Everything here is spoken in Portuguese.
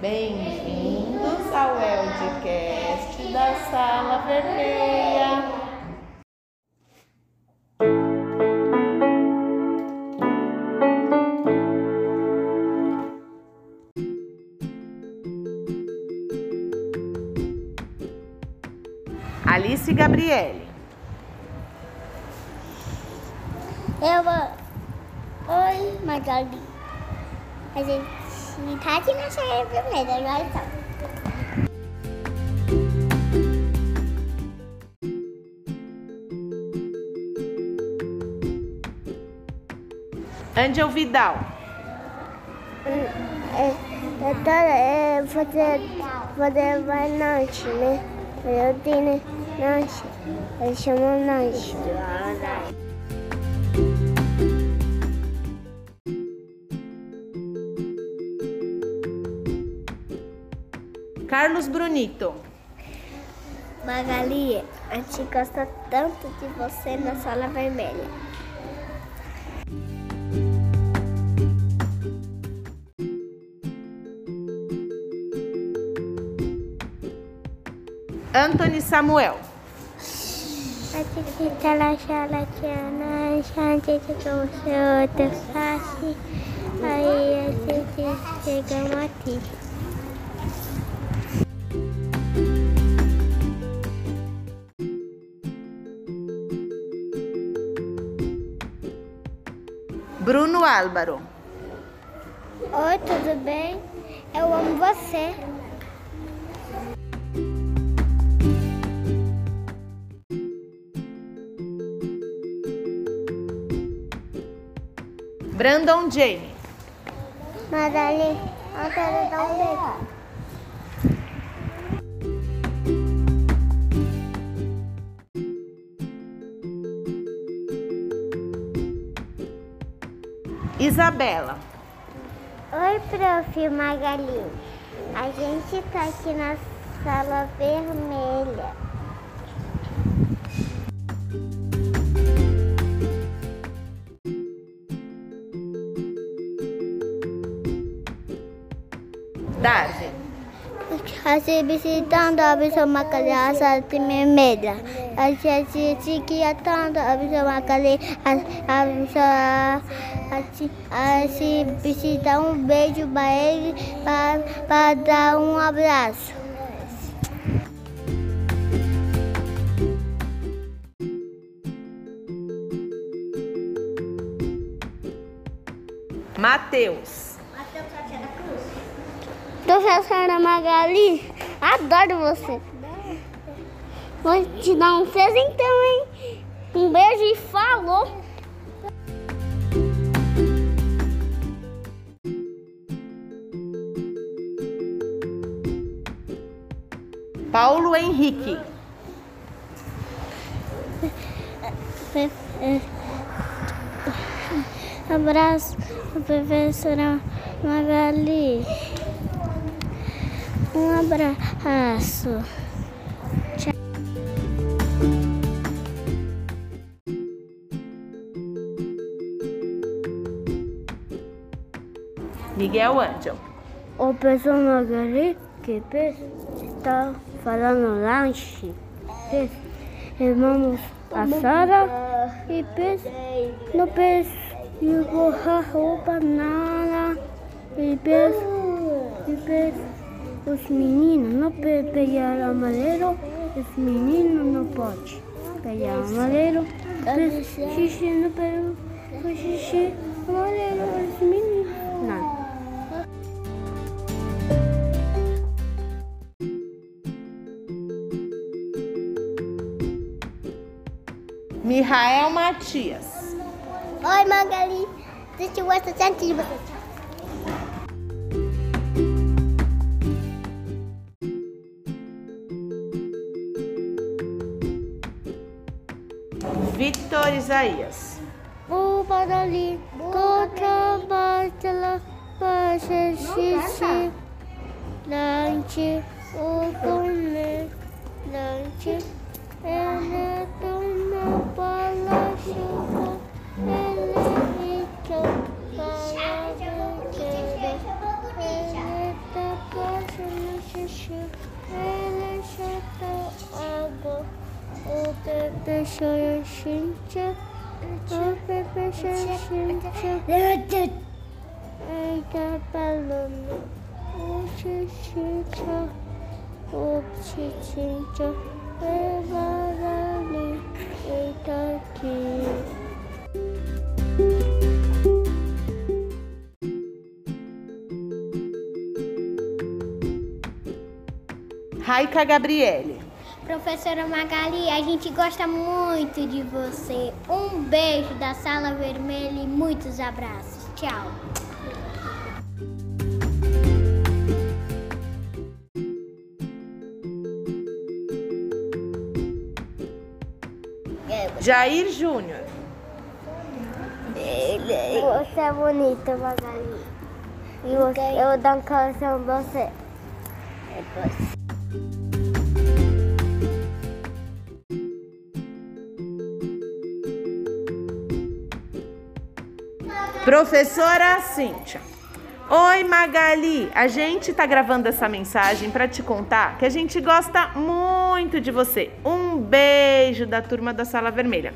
Bem-vindos ao Eldcast da Sala Vermelha. Alice Gabriele. Eu vou. Oi, Magali. A gente tá aqui na cheia vermelha, já então. Angel Vidal. É, eu tô é, fazer, fazer vai lanche, né? Eu tenho lanche. Eles chamam lanche. Carlos Brunito. Magali, a gente gosta tanto de você na sala vermelha. Anthony Samuel. Tá face. Aí a gente chegamos aqui. Bruno Álvaro. Oi, tudo bem? Eu amo você. Brandon Jamie. Magali, eu quero dar um beijo. Isabela. Oi, prof. Magali. A gente tá aqui na sala vermelha. Darwin. Assim, visitando a visão Magali, a sala A gente se visitar um beijo para ele, para dar um abraço. Mateus. Professora Magali, adoro você. Vou te dar um presentão, hein? Um beijo e falou. Paulo Henrique. Abraço, professora Magali. Um abraço. Miguel Angel. O Magali que está falando lanche. Vamos a Sara e pes, no pes e borrar roupa nada e pes e pes os meninos não podem pegar amarelo, os meninos não podem pegar amarelo, pes, xixi no pelo, xixi amarelo, os meninos Mihael Matias. Oi, Magali. Deixa eu gostar tanto de você. Victor Isaías. O Magali. Contra baixa, baixa, xixi. Lanche, o Raika Gabriele. Professora Magali, a gente gosta muito de você. Um beijo da Sala Vermelha e muitos abraços. Tchau. Jair Júnior. Você é bonita, Magali. E você, eu dar um coração pra você. Professora Cíntia. Oi, Magali. A gente tá gravando essa mensagem para te contar que a gente gosta muito de você. Um beijo da turma da Sala Vermelha.